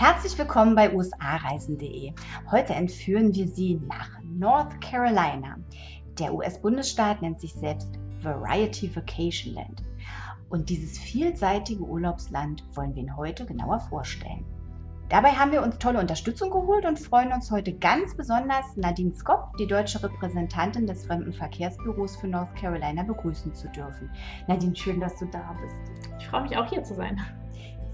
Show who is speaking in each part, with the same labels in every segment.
Speaker 1: Herzlich willkommen bei usareisen.de. Heute entführen wir Sie nach North Carolina. Der US-Bundesstaat nennt sich selbst Variety Vacation Land. Und dieses vielseitige Urlaubsland wollen wir Ihnen heute genauer vorstellen. Dabei haben wir uns tolle Unterstützung geholt und freuen uns heute ganz besonders, Nadine Skop, die deutsche Repräsentantin des Fremdenverkehrsbüros für North Carolina, begrüßen zu dürfen. Nadine, schön, dass du da bist.
Speaker 2: Ich freue mich auch hier zu sein.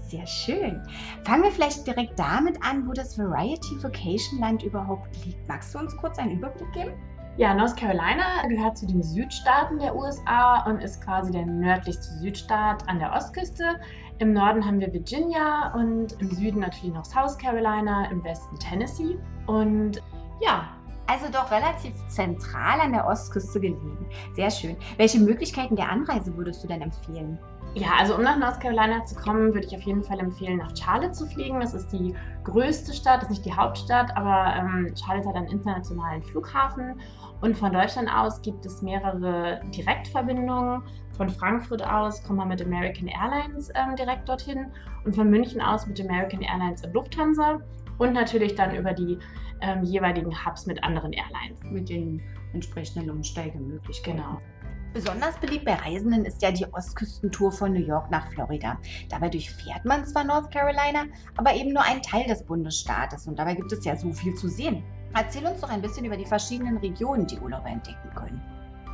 Speaker 1: Sehr schön. Fangen wir vielleicht direkt damit an, wo das Variety Vacation Land überhaupt liegt. Magst du uns kurz einen Überblick geben?
Speaker 2: Ja, North Carolina gehört zu den Südstaaten der USA und ist quasi der nördlichste Südstaat an der Ostküste. Im Norden haben wir Virginia und im Süden natürlich noch South Carolina, im Westen Tennessee. Und ja,
Speaker 1: also doch relativ zentral an der Ostküste gelegen. Sehr schön. Welche Möglichkeiten der Anreise würdest du denn empfehlen?
Speaker 2: Ja, also um nach North Carolina zu kommen, würde ich auf jeden Fall empfehlen, nach Charlotte zu fliegen. Das ist die größte Stadt, das ist nicht die Hauptstadt, aber ähm, Charlotte hat einen internationalen Flughafen. Und von Deutschland aus gibt es mehrere Direktverbindungen. Von Frankfurt aus kommt man mit American Airlines ähm, direkt dorthin und von München aus mit American Airlines und Lufthansa und natürlich dann über die ähm, jeweiligen Hubs mit anderen Airlines.
Speaker 1: Mit den entsprechenden Umsteigemöglichkeiten. Genau. Besonders beliebt bei Reisenden ist ja die Ostküstentour von New York nach Florida. Dabei durchfährt man zwar North Carolina, aber eben nur einen Teil des Bundesstaates und dabei gibt es ja so viel zu sehen. Erzähl uns doch ein bisschen über die verschiedenen Regionen, die Urlauber entdecken können.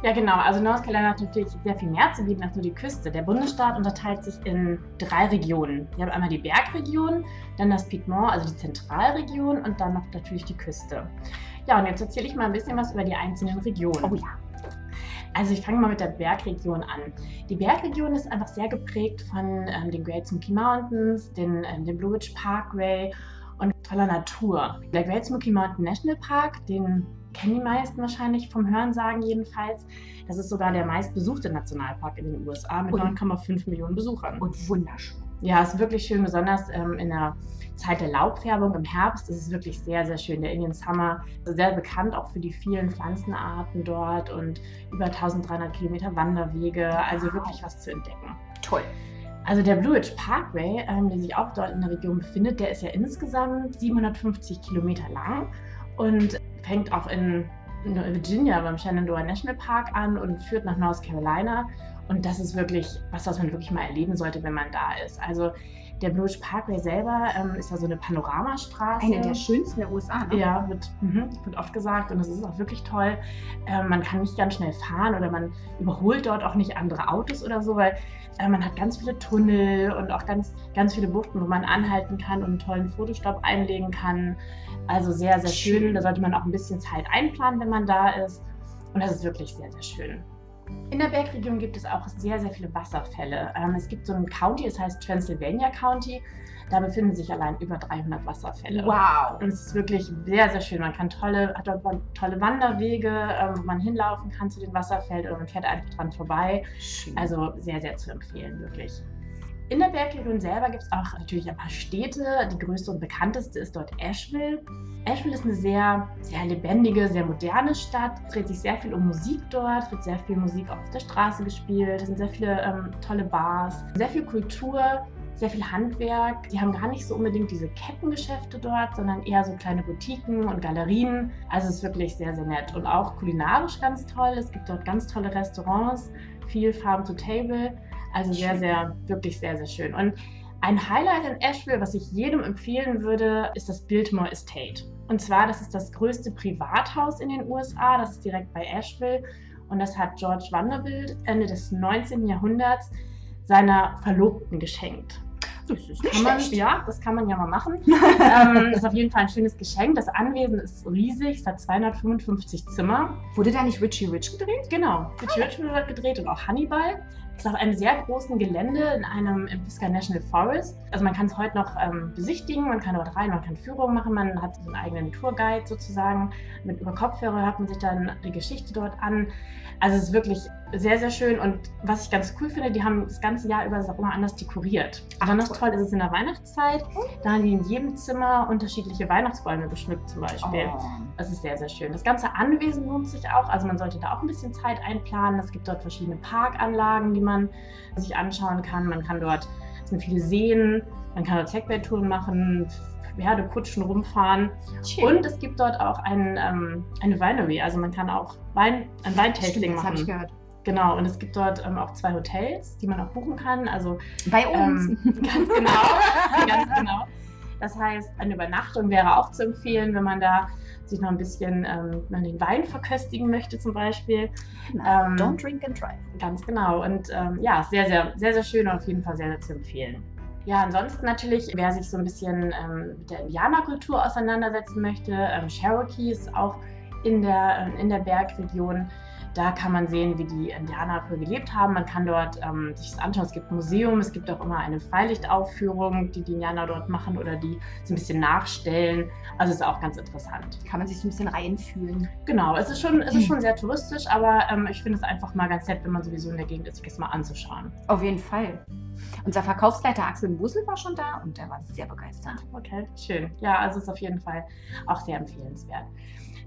Speaker 2: Ja, genau. Also North Carolina hat natürlich sehr viel mehr zu bieten als nur die Küste. Der Bundesstaat unterteilt sich in drei Regionen. Wir haben einmal die Bergregion, dann das Piedmont, also die Zentralregion und dann noch natürlich die Küste. Ja, und jetzt erzähle ich mal ein bisschen was über die einzelnen Regionen.
Speaker 1: Oh ja.
Speaker 2: Also ich fange mal mit der Bergregion an. Die Bergregion ist einfach sehr geprägt von ähm, den Great Smoky Mountains, den, ähm, dem Blue Ridge Parkway und toller Natur. Der Great Smoky Mountain National Park, den kennen die meisten wahrscheinlich vom Hörensagen jedenfalls. Das ist sogar der meistbesuchte Nationalpark in den USA mit 9,5 Millionen Besuchern.
Speaker 1: Und wunderschön.
Speaker 2: Ja, ist wirklich schön, besonders ähm, in der Zeit der Laubfärbung im Herbst ist es wirklich sehr, sehr schön. Der Indian Summer ist sehr bekannt auch für die vielen Pflanzenarten dort und über 1300 Kilometer Wanderwege, also wirklich was zu entdecken.
Speaker 1: Toll.
Speaker 2: Also der Blue Ridge Parkway, ähm, der sich auch dort in der Region befindet, der ist ja insgesamt 750 Kilometer lang und fängt auch in Virginia beim Shenandoah National Park an und führt nach North Carolina. Und das ist wirklich was, was man wirklich mal erleben sollte, wenn man da ist. Also der Blue Ridge Parkway selber ähm, ist ja so eine Panoramastraße.
Speaker 1: Eine der schönsten der USA,
Speaker 2: ne? Ja, wird, mh, wird oft gesagt und das ist auch wirklich toll. Ähm, man kann nicht ganz schnell fahren oder man überholt dort auch nicht andere Autos oder so, weil äh, man hat ganz viele Tunnel und auch ganz, ganz viele Buchten, wo man anhalten kann und einen tollen Fotostopp einlegen kann. Also sehr, sehr schön. schön. Da sollte man auch ein bisschen Zeit einplanen, wenn man da ist. Und das ist wirklich sehr, sehr schön. In der Bergregion gibt es auch sehr, sehr viele Wasserfälle. Ähm, es gibt so ein County, es heißt Transylvania County. Da befinden sich allein über 300 Wasserfälle.
Speaker 1: Wow!
Speaker 2: Und es ist wirklich sehr, sehr schön. Man kann tolle, hat dort tolle Wanderwege, ähm, wo man hinlaufen kann zu den Wasserfällen oder man fährt einfach dran vorbei. Schön. Also sehr, sehr zu empfehlen, wirklich. In der Bergregion selber gibt es auch natürlich ein paar Städte. Die größte und bekannteste ist dort Asheville. Asheville ist eine sehr, sehr lebendige, sehr moderne Stadt. Es dreht sich sehr viel um Musik dort, wird sehr viel Musik auf der Straße gespielt. Es sind sehr viele ähm, tolle Bars, sehr viel Kultur, sehr viel Handwerk. Die haben gar nicht so unbedingt diese Kettengeschäfte dort, sondern eher so kleine Boutiquen und Galerien. Also es ist wirklich sehr, sehr nett. Und auch kulinarisch ganz toll. Es gibt dort ganz tolle Restaurants, viel Farm to Table. Also sehr, sehr, wirklich sehr, sehr schön. Und ein Highlight in Asheville, was ich jedem empfehlen würde, ist das Biltmore Estate. Und zwar, das ist das größte Privathaus in den USA, das ist direkt bei Asheville. Und das hat George Vanderbilt Ende des 19. Jahrhunderts seiner Verlobten geschenkt.
Speaker 1: Das ist nicht man,
Speaker 2: ja, das kann man ja mal machen. ähm, das ist auf jeden Fall ein schönes Geschenk. Das Anwesen ist riesig, es hat 255 Zimmer.
Speaker 1: Wurde da nicht Richie Rich gedreht?
Speaker 2: Genau, Richie Rich wird gedreht und auch Hannibal. Ist auf einem sehr großen Gelände in einem im Pisgah National Forest. Also man kann es heute noch ähm, besichtigen, man kann dort rein, man kann Führungen machen, man hat einen eigenen Tourguide sozusagen. Mit über Kopfhörer hört man sich dann die Geschichte dort an. Also es ist wirklich sehr, sehr schön. Und was ich ganz cool finde, die haben das ganze Jahr über das auch immer anders dekoriert. Besonders toll ist es in der Weihnachtszeit. Da haben die in jedem Zimmer unterschiedliche Weihnachtsbäume geschmückt zum Beispiel. Oh. Das ist sehr, sehr schön. Das ganze Anwesen lohnt sich auch. Also man sollte da auch ein bisschen Zeit einplanen. Es gibt dort verschiedene Parkanlagen, die man sich anschauen kann. Man kann dort, es sind viele Seen, man kann dort Segway-Touren machen, Pferdekutschen rumfahren.
Speaker 1: Schön.
Speaker 2: Und es gibt dort auch ein, ähm, eine Winery, also man kann auch Wein, ein Weintasting
Speaker 1: Stimmt, das habe ich
Speaker 2: machen.
Speaker 1: gehört.
Speaker 2: Genau, und es gibt dort ähm, auch zwei Hotels, die man auch buchen kann. Also
Speaker 1: Bei uns.
Speaker 2: ähm, ganz genau, ganz genau. Das heißt, eine Übernachtung wäre auch zu empfehlen, wenn man da sich noch ein bisschen ähm, den Wein verköstigen möchte zum Beispiel. ähm,
Speaker 1: Don't drink and drive.
Speaker 2: Ganz genau. Und ähm, ja, sehr, sehr, sehr, sehr schön und auf jeden Fall sehr, sehr zu empfehlen. Ja, ansonsten natürlich, wer sich so ein bisschen ähm, mit der Indianerkultur auseinandersetzen möchte, ähm, Cherokee ist auch in der, ähm, in der Bergregion. Da kann man sehen, wie die Indianer früher gelebt haben. Man kann dort ähm, sich das anschauen. Es gibt ein Museum, es gibt auch immer eine Freilichtaufführung, die die Indianer dort machen oder die so ein bisschen nachstellen. Also ist auch ganz interessant.
Speaker 1: Kann man sich so ein bisschen reinfühlen.
Speaker 2: Genau, es ist schon, es ist schon sehr touristisch, aber ähm, ich finde es einfach mal ganz nett, wenn man sowieso in der Gegend ist, sich das mal anzuschauen.
Speaker 1: Auf jeden Fall. Unser Verkaufsleiter Axel Busel war schon da und der war sehr begeistert.
Speaker 2: Okay, schön. Ja, also ist auf jeden Fall auch sehr empfehlenswert.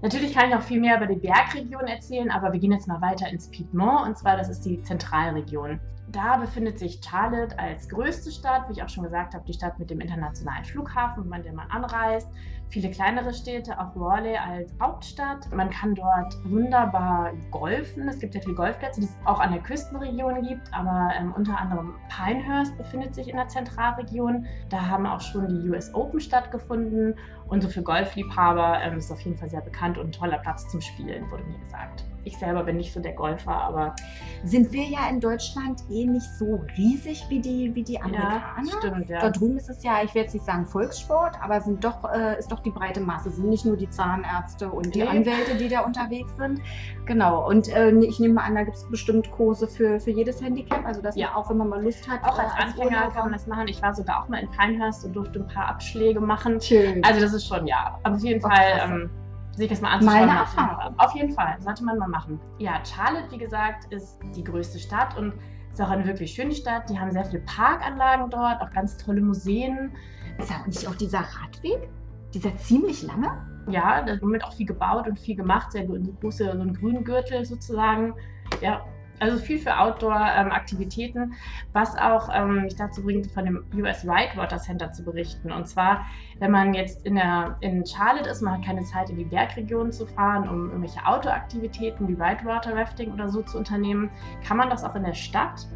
Speaker 2: Natürlich kann ich noch viel mehr über die Bergregion erzählen, aber wir gehen jetzt mal weiter ins Piedmont und zwar das ist die Zentralregion. Da befindet sich Charlotte als größte Stadt, wie ich auch schon gesagt habe, die Stadt mit dem internationalen Flughafen, von dem man anreist. Viele kleinere Städte, auch Raleigh als Hauptstadt. Man kann dort wunderbar golfen. Es gibt sehr viele Golfplätze, die es auch an der Küstenregion gibt, aber ähm, unter anderem Pinehurst befindet sich in der Zentralregion. Da haben auch schon die US Open stattgefunden und so für Golfliebhaber ähm, ist auf jeden Fall sehr bekannt und ein toller Platz zum Spielen, wurde mir gesagt. Ich selber bin nicht so der Golfer, aber
Speaker 1: Sind wir ja in Deutschland eh nicht so riesig wie die, wie die Amerikaner?
Speaker 2: ja, stimmt, ja.
Speaker 1: Da drüben ist es ja, ich will jetzt nicht sagen Volkssport, aber sind doch, äh, ist doch die breite Masse. Es sind nicht nur die Zahnärzte und die
Speaker 2: Nee.
Speaker 1: Anwälte, die da unterwegs sind. Genau. Und äh, ich nehme mal an, da gibt es bestimmt Kurse für, für jedes Handicap. Also dass
Speaker 2: Ja.
Speaker 1: man auch, wenn man mal Lust hat,
Speaker 2: Auch als
Speaker 1: äh,
Speaker 2: Anfänger
Speaker 1: Urlauber-
Speaker 2: kann man das machen. Ich war sogar auch mal in Pinehurst und durfte ein paar Abschläge machen.
Speaker 1: Schön.
Speaker 2: Also das ist schon, ja, aber auf jeden Fall ähm, sich das mal anzuschauen.
Speaker 1: eine
Speaker 2: auf jeden
Speaker 1: Erfahrung.
Speaker 2: Fall. Auf jeden Fall, sollte man mal machen. Ja, Charlotte, wie gesagt, ist die größte Stadt und ist auch eine wirklich schöne Stadt. Die haben sehr viele Parkanlagen dort, auch ganz tolle Museen.
Speaker 1: ist ja nicht auch dieser Radweg? Dieser ziemlich lange?
Speaker 2: Ja, da wird auch viel gebaut und viel gemacht, sehr große, so ein Grüngürtel sozusagen. Ja, also viel für Outdoor-Aktivitäten, was auch ähm, mich dazu bringt, von dem US Whitewater Center zu berichten. Und zwar, wenn man jetzt in, der, in Charlotte ist, man hat keine Zeit, in die Bergregion zu fahren, um irgendwelche Outdoor-Aktivitäten wie Whitewater Rafting oder so zu unternehmen, kann man das auch in der Stadt.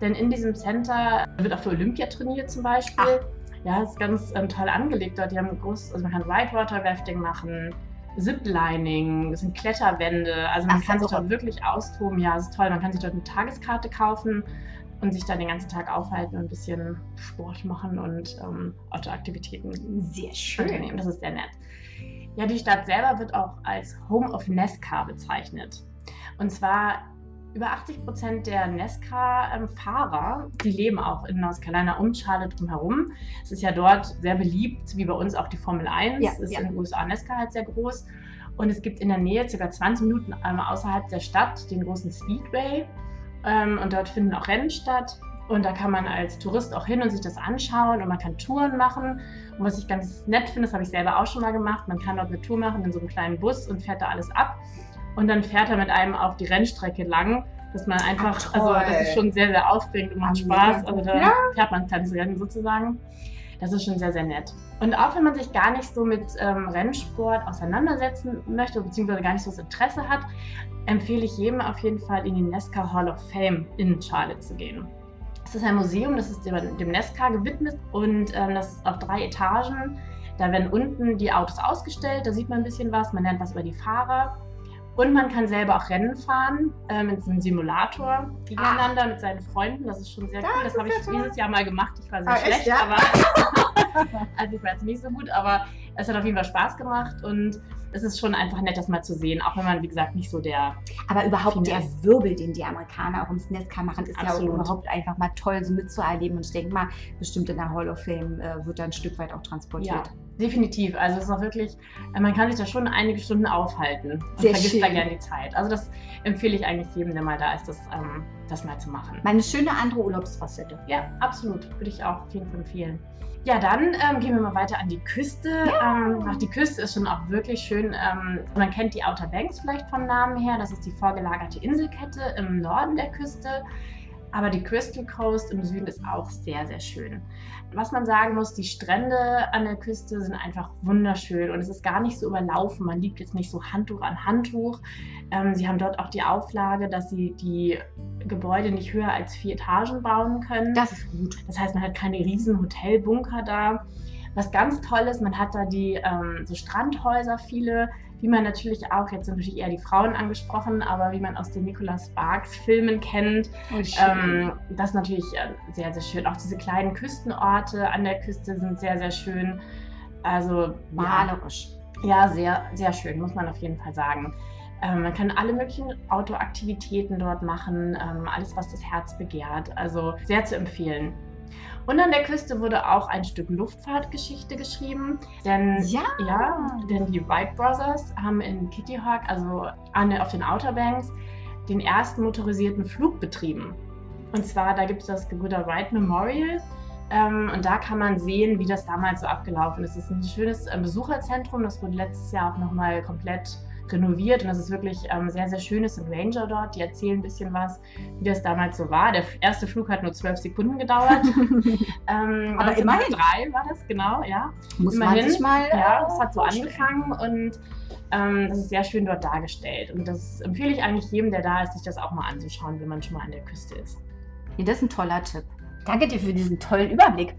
Speaker 2: Denn in diesem Center wird auch für Olympia trainiert zum Beispiel. Ja, ist ganz ähm, toll angelegt dort. Die haben groß, also man kann Whitewater Rafting machen, Ziplining, das sind Kletterwände. Also man
Speaker 1: Ach,
Speaker 2: kann sich dort wirklich austoben. Ja, es ist toll. Man kann sich dort eine Tageskarte kaufen und sich da den ganzen Tag aufhalten und ein bisschen Sport machen und ähm, Outdoor-Aktivitäten
Speaker 1: Sehr
Speaker 2: unternehmen. Das ist sehr nett. Ja, die Stadt selber wird auch als Home of Nesca bezeichnet. Und zwar über 80 Prozent der Nesca-Fahrer, die leben auch in North Carolina um Charlotte drumherum. Es ist ja dort sehr beliebt, wie bei uns auch die Formel 1.
Speaker 1: Ja,
Speaker 2: Es ist
Speaker 1: ja.
Speaker 2: in den USA Nesca halt sehr groß. Und es gibt in der Nähe, ca. 20 Minuten ähm, außerhalb der Stadt, den großen Speedway. Ähm, und dort finden auch Rennen statt. Und da kann man als Tourist auch hin und sich das anschauen und man kann Touren machen. Und was ich ganz nett finde, das habe ich selber auch schon mal gemacht, man kann dort eine Tour machen in so einem kleinen Bus und fährt da alles ab. Und dann fährt er mit einem auf die Rennstrecke lang, dass man einfach,
Speaker 1: Ach,
Speaker 2: also das ist schon sehr, sehr aufregend und macht Spaß. Also da
Speaker 1: Ja.
Speaker 2: fährt man ein kleines Rennen sozusagen. Das ist schon sehr, sehr nett. Und auch wenn man sich gar nicht so mit ähm, Rennsport auseinandersetzen möchte, beziehungsweise gar nicht so das Interesse hat, empfehle ich jedem auf jeden Fall in die Nesca Hall of Fame in Charlotte zu gehen. Es ist ein Museum, das ist dem, dem Nesca gewidmet und ähm, das ist auf drei Etagen. Da werden unten die Autos ausgestellt, da sieht man ein bisschen was, man lernt was über die Fahrer. Und man kann selber auch Rennen fahren äh, mit einem Simulator gegeneinander mit seinen Freunden. Das ist schon sehr
Speaker 1: Das
Speaker 2: cool. Das habe ich
Speaker 1: toll.
Speaker 2: dieses Jahr mal gemacht. Ich war sehr
Speaker 1: Ah, echt,
Speaker 2: schlecht,
Speaker 1: ja?
Speaker 2: aber also ich war jetzt nicht so gut, aber es hat auf jeden Fall Spaß gemacht und es ist schon einfach nett, das mal zu sehen, auch wenn man, wie gesagt, nicht so der
Speaker 1: Aber überhaupt der
Speaker 2: ich.
Speaker 1: Wirbel, den die Amerikaner auch ums Nesca machen, ist
Speaker 2: Absolut.
Speaker 1: ja auch überhaupt einfach mal toll so mitzuerleben. Und ich denke mal, bestimmt in der Hall of Fame äh, wird da ein Stück weit auch transportiert.
Speaker 2: Definitiv. Also es ist auch wirklich, äh, man kann sich da schon einige Stunden aufhalten und
Speaker 1: Sehr
Speaker 2: vergisst
Speaker 1: schön.
Speaker 2: da gerne die Zeit. Also das empfehle ich eigentlich jedem, der mal da ist, das, ähm, das mal zu machen.
Speaker 1: Meine schöne andere Urlaubsfacette.
Speaker 2: Ja, absolut. Würde ich auch auf jeden Fall empfehlen. Ja, dann ähm, gehen wir mal weiter an die Küste. Ähm, ach, die Küste ist schon auch wirklich schön. Ähm, man kennt die Outer Banks vielleicht vom Namen her. Das ist die vorgelagerte Inselkette im Norden der Küste. Aber die Crystal Coast im Süden ist auch sehr, sehr schön. Was man sagen muss, die Strände an der Küste sind einfach wunderschön und es ist gar nicht so überlaufen. Man liegt jetzt nicht so Handtuch an Handtuch. Ähm, sie haben dort auch die Auflage, dass sie die Gebäude nicht höher als vier Etagen bauen können.
Speaker 1: Das ist gut.
Speaker 2: Das heißt, man hat keine riesen Hotelbunker da. Was ganz toll ist, man hat da die ähm, so Strandhäuser, viele, wie man natürlich auch, jetzt sind natürlich eher die Frauen angesprochen, aber wie man aus den Nicholas Sparks Filmen kennt. Oh, ähm, das ist natürlich äh, sehr, sehr schön. Auch diese kleinen Küstenorte an der Küste sind sehr, sehr schön. Also malerisch. Ja, sehr, sehr schön, muss man auf jeden Fall sagen. Ähm, man kann alle möglichen Outdoor-Aktivitäten dort machen, ähm, alles, was das Herz begehrt. Also sehr zu empfehlen. Und an der Küste wurde auch ein Stück Luftfahrtgeschichte geschrieben. Denn, ja. ja denn die Wright Brothers haben in Kitty Hawk, also an, auf den Outer Banks, den ersten motorisierten Flug betrieben. Und zwar, da gibt es das Gebrüder Wright Memorial. Ähm, und da kann man sehen, wie das damals so abgelaufen ist. Es ist ein schönes äh, Besucherzentrum. Das wurde letztes Jahr auch nochmal komplett renoviert und das ist wirklich ähm, sehr, sehr schön. Es sind Ranger dort, die erzählen ein bisschen was, wie das damals so war. Der erste Flug hat nur zwölf Sekunden gedauert.
Speaker 1: ähm, Aber immerhin.
Speaker 2: Drei war das, genau, ja.
Speaker 1: Muss immerhin, man sich mal.
Speaker 2: Ja, es hat so angefangen und ähm, das ist sehr schön dort dargestellt. Und das empfehle ich eigentlich jedem, der da ist, sich das auch mal anzuschauen, wenn man schon mal an der Küste ist.
Speaker 1: Ja, das ist ein toller Tipp. Danke dir für diesen tollen Überblick.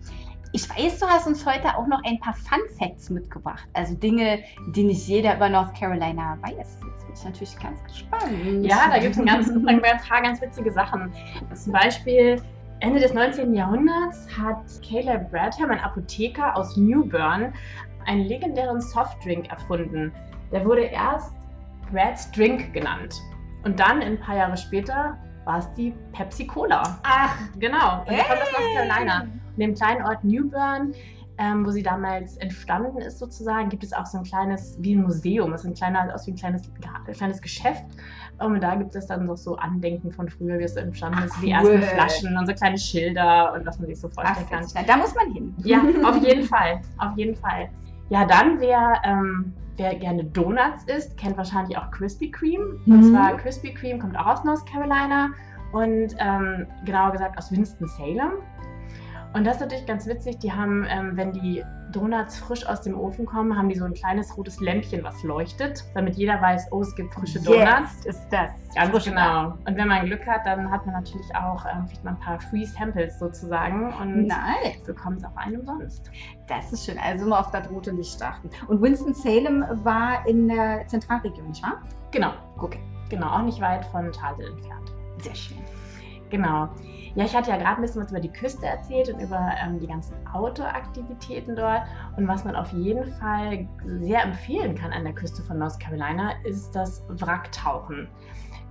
Speaker 1: Ich weiß, du hast uns heute auch noch ein paar Fun Facts mitgebracht. Also Dinge, die nicht jeder über North Carolina weiß. Jetzt bin ich natürlich ganz gespannt.
Speaker 2: Ja, da gibt es ein, ganz, ein paar ganz witzige Sachen. Zum Beispiel Ende des 19. Jahrhunderts hat Caleb Bradham, ein Apotheker aus New Bern, einen legendären Softdrink erfunden. Der wurde erst Brad's Drink genannt. Und dann, ein paar Jahre später, war es die Pepsi Cola.
Speaker 1: Ach, genau.
Speaker 2: Und hey. kommt aus North Carolina in dem kleinen Ort Newburn, ähm, wo sie damals entstanden ist sozusagen, gibt es auch so ein kleines, wie ein Museum, es ist ein kleiner, aus wie ein kleines, kleines Geschäft. Und da gibt es dann noch so Andenken von früher, wie es entstanden ist, die ersten Flaschen und so kleine Schilder und was man sich so vorstellen Ach,
Speaker 1: kann. Da muss man hin.
Speaker 2: Ja, auf jeden Fall, auf jeden Fall. Ja, dann wer, ähm, wer gerne Donuts isst, kennt wahrscheinlich auch Krispy Kreme. Mhm. Und zwar Krispy Kreme kommt auch aus North Carolina und ähm, genauer gesagt aus Winston-Salem. Und das ist natürlich ganz witzig. Die haben, ähm, wenn die Donuts frisch aus dem Ofen kommen, haben die so ein kleines rotes Lämpchen, was leuchtet, damit jeder weiß, oh, es gibt frische Donuts.
Speaker 1: Yes, ist das.
Speaker 2: Ganz frisch genau. Und wenn man Glück hat, dann hat man natürlich auch, ähm, kriegt man ein paar Free Samples sozusagen und
Speaker 1: nice.
Speaker 2: bekommt es auf einen umsonst.
Speaker 1: Das ist schön. Also immer auf das rote Licht achten. Und Winston-Salem war in der Zentralregion, nicht wahr?
Speaker 2: Genau. Okay. Genau, auch nicht weit von Tadel entfernt.
Speaker 1: Sehr schön.
Speaker 2: Genau. Ja, ich hatte ja gerade ein bisschen was über die Küste erzählt und über ähm, die ganzen Outdoor-Aktivitäten dort. Und was man auf jeden Fall sehr empfehlen kann an der Küste von North Carolina, ist das Wracktauchen.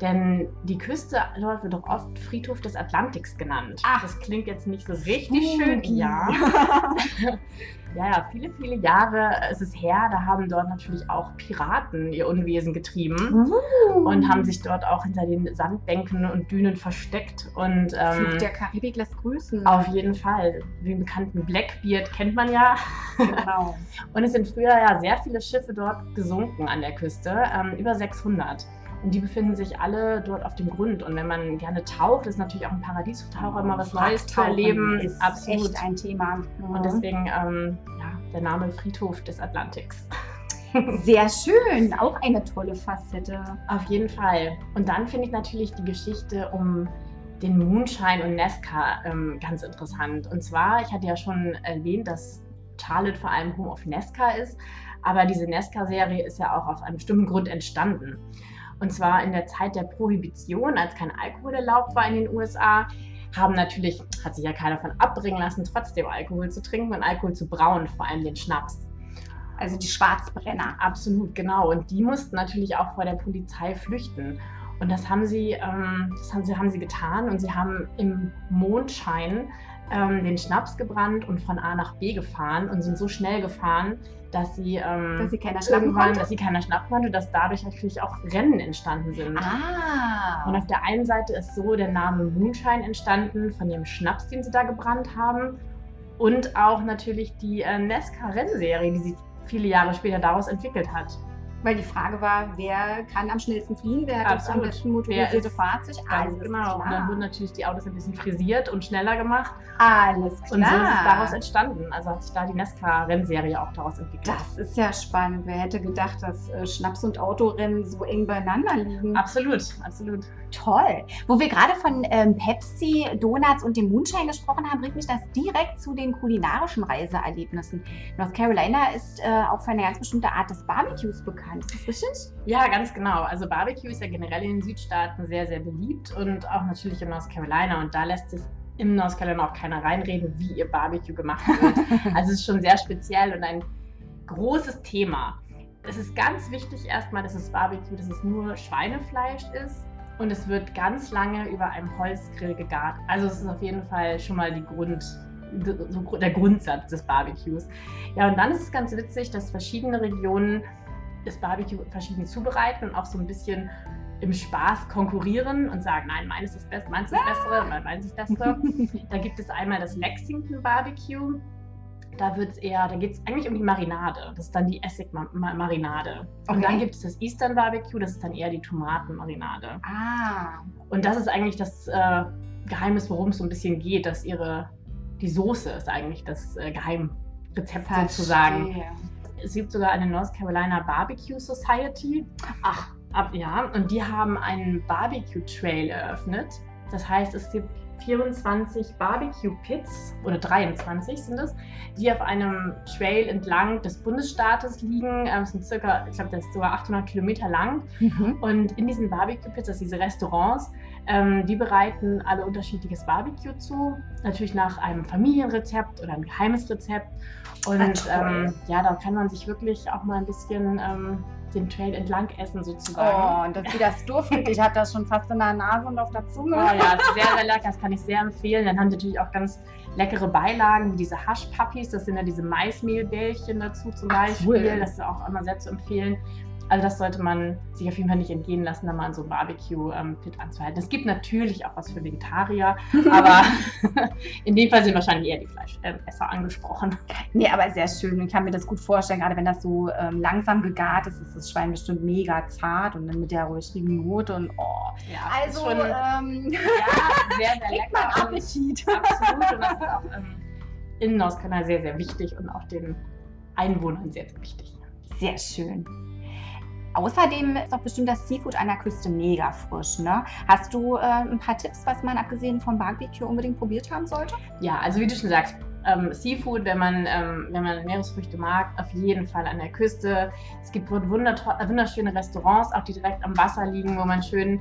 Speaker 2: Denn die Küste dort wird doch oft Friedhof des Atlantiks genannt.
Speaker 1: Ach, das klingt jetzt nicht so richtig schön.
Speaker 2: Ja. ja, ja, viele, viele Jahre ist es her. Da haben dort natürlich auch Piraten ihr Unwesen getrieben uh. und haben sich dort auch hinter den Sandbänken und Dünen versteckt. Und
Speaker 1: ähm, der Karibik lässt grüßen.
Speaker 2: Auf jeden Fall. Den bekannten Blackbeard kennt man ja.
Speaker 1: Genau.
Speaker 2: und es sind früher ja sehr viele Schiffe dort gesunken an der Küste, ähm, über 600. Und die befinden sich alle dort auf dem Grund. Und wenn man gerne taucht, ist natürlich auch ein Paradies für Taucher immer was Neues zu erleben.
Speaker 1: Ist Absolut. echt ein Thema.
Speaker 2: Mhm. Und deswegen ähm, ja, der Name Friedhof des Atlantiks.
Speaker 1: Sehr schön, auch eine tolle Facette.
Speaker 2: Auf jeden Fall. Und dann finde ich natürlich die Geschichte um den Moonshine und Nesca ähm, ganz interessant. Und zwar, ich hatte ja schon erwähnt, dass Charlotte vor allem Home of Nesca ist, aber diese Nesca-Serie ist ja auch aus einem bestimmten Grund entstanden. Und zwar in der Zeit der Prohibition, als kein Alkohol erlaubt war in den USA, haben natürlich, hat sich ja keiner davon abbringen lassen, trotzdem Alkohol zu trinken und Alkohol zu brauen, vor allem den Schnaps.
Speaker 1: Also die Schwarzbrenner.
Speaker 2: Absolut, genau. Und die mussten natürlich auch vor der Polizei flüchten. Und das haben sie, ähm, das haben sie, haben sie getan und sie haben im Mondschein ähm, den Schnaps gebrannt und von A nach B gefahren und sind so schnell gefahren, dass sie, ähm,
Speaker 1: dass sie keiner schnappen konnte?
Speaker 2: dass sie keiner schnappen konnte, dass dadurch natürlich auch Rennen entstanden sind.
Speaker 1: Ah.
Speaker 2: Und auf der einen Seite ist so der Name Moonshine entstanden von dem Schnaps, den sie da gebrannt haben und auch natürlich die äh, Nesca-Rennserie, die sich viele Jahre später daraus entwickelt hat.
Speaker 1: Weil die Frage war, wer kann am schnellsten fliehen, wer hat das am besten motorisierte Fahrzeug?
Speaker 2: Alles genau. Klar. Und dann wurden natürlich die Autos ein bisschen frisiert und schneller gemacht.
Speaker 1: Alles klar.
Speaker 2: Und so ist es daraus entstanden. Also hat sich da die Nesca-Rennserie auch daraus entwickelt.
Speaker 1: Das ist ja spannend. Wer hätte gedacht, dass äh, Schnaps- und Autorennen so eng beieinander liegen?
Speaker 2: Absolut, absolut.
Speaker 1: Toll. Wo wir gerade von ähm, Pepsi, Donuts und dem Moonshine gesprochen haben, bringt mich das direkt zu den kulinarischen Reiseerlebnissen. North Carolina ist äh, auch für eine ganz bestimmte Art des Barbecues bekannt. Das richtig?
Speaker 2: Ja, ganz genau. Also Barbecue ist ja generell in den Südstaaten sehr, sehr beliebt und auch natürlich in North Carolina. Und da lässt sich in North Carolina auch keiner reinreden, wie ihr Barbecue gemacht wird. also es ist schon sehr speziell und ein großes Thema. Es ist ganz wichtig erstmal, dass das Barbecue, dass es nur Schweinefleisch ist und es wird ganz lange über einem Holzgrill gegart. Also es ist auf jeden Fall schon mal Grund, der Grundsatz des Barbecues. Ja, und dann ist es ganz witzig, dass verschiedene Regionen das Barbecue verschieden zubereiten und auch so ein bisschen im Spaß konkurrieren und sagen, nein, meins ist das Beste, meins ist das Bessere, nein, meins ist das Bessere. da gibt es einmal das Lexington Barbecue. Da wird es eher, da geht es eigentlich um die Marinade. Das ist dann die Essig-Marinade. Okay. Und dann gibt es das Eastern Barbecue, das ist dann eher die Tomatenmarinade.
Speaker 1: Ah.
Speaker 2: Und das ist eigentlich das äh, Geheimnis, worum es so ein bisschen geht, dass ihre, die Soße ist eigentlich das äh, Geheimrezept sozusagen. Es gibt sogar eine North Carolina Barbecue Society.
Speaker 1: Ach.
Speaker 2: Ab, ja, und die haben einen Barbecue Trail eröffnet. Das heißt, es gibt 24 Barbecue-Pits oder 23 sind es, die auf einem Trail entlang des Bundesstaates liegen. Ähm, es sind circa, ich glaube, das ist sogar 800 Kilometer lang. Mhm. Und in diesen Barbecue-Pits, also diese Restaurants, ähm, die bereiten alle unterschiedliches Barbecue zu. Natürlich nach einem Familienrezept oder ein geheimes Rezept. Und ähm, ja, da kann man sich wirklich auch mal ein bisschen ähm, den Trail entlang essen sozusagen.
Speaker 1: Oh, und das, wie das duftet, ich habe das schon fast in der Nase und auf der Zunge.
Speaker 2: Oh ja, sehr, sehr lecker, das kann ich sehr empfehlen. Dann haben sie natürlich auch ganz leckere Beilagen, wie diese Haschpuppies, das sind ja diese Maismehlbällchen dazu zum Beispiel. Cool. Das ist auch immer sehr zu empfehlen. Also das sollte man sich auf jeden Fall nicht entgehen lassen, da mal an so Barbecue-Pit ähm, anzuhalten. Es gibt natürlich auch was für Vegetarier, aber in dem Fall sind wahrscheinlich eher die Fleischesser äh, angesprochen.
Speaker 1: Nee, aber sehr schön. Ich kann mir das gut vorstellen, gerade wenn das so ähm, langsam gegart ist, ist das Schwein bestimmt mega zart und dann mit der räuchrigen Note und oh.
Speaker 2: Ja, also schon, ähm, ja, sehr, sehr lecker. Man Appetit. Absolut. Und das ist auch ähm, in Nordskanal sehr, sehr wichtig und auch den Einwohnern sehr, sehr wichtig.
Speaker 1: Sehr schön. Außerdem ist doch bestimmt das Seafood an der Küste mega frisch. Ne? Hast du äh, ein paar Tipps, was man abgesehen vom Barbecue unbedingt probiert haben sollte?
Speaker 2: Ja, also wie du schon sagst, ähm, Seafood, wenn man, ähm, wenn man Meeresfrüchte mag, auf jeden Fall an der Küste. Es gibt wunderschöne Restaurants, auch die direkt am Wasser liegen, wo man schön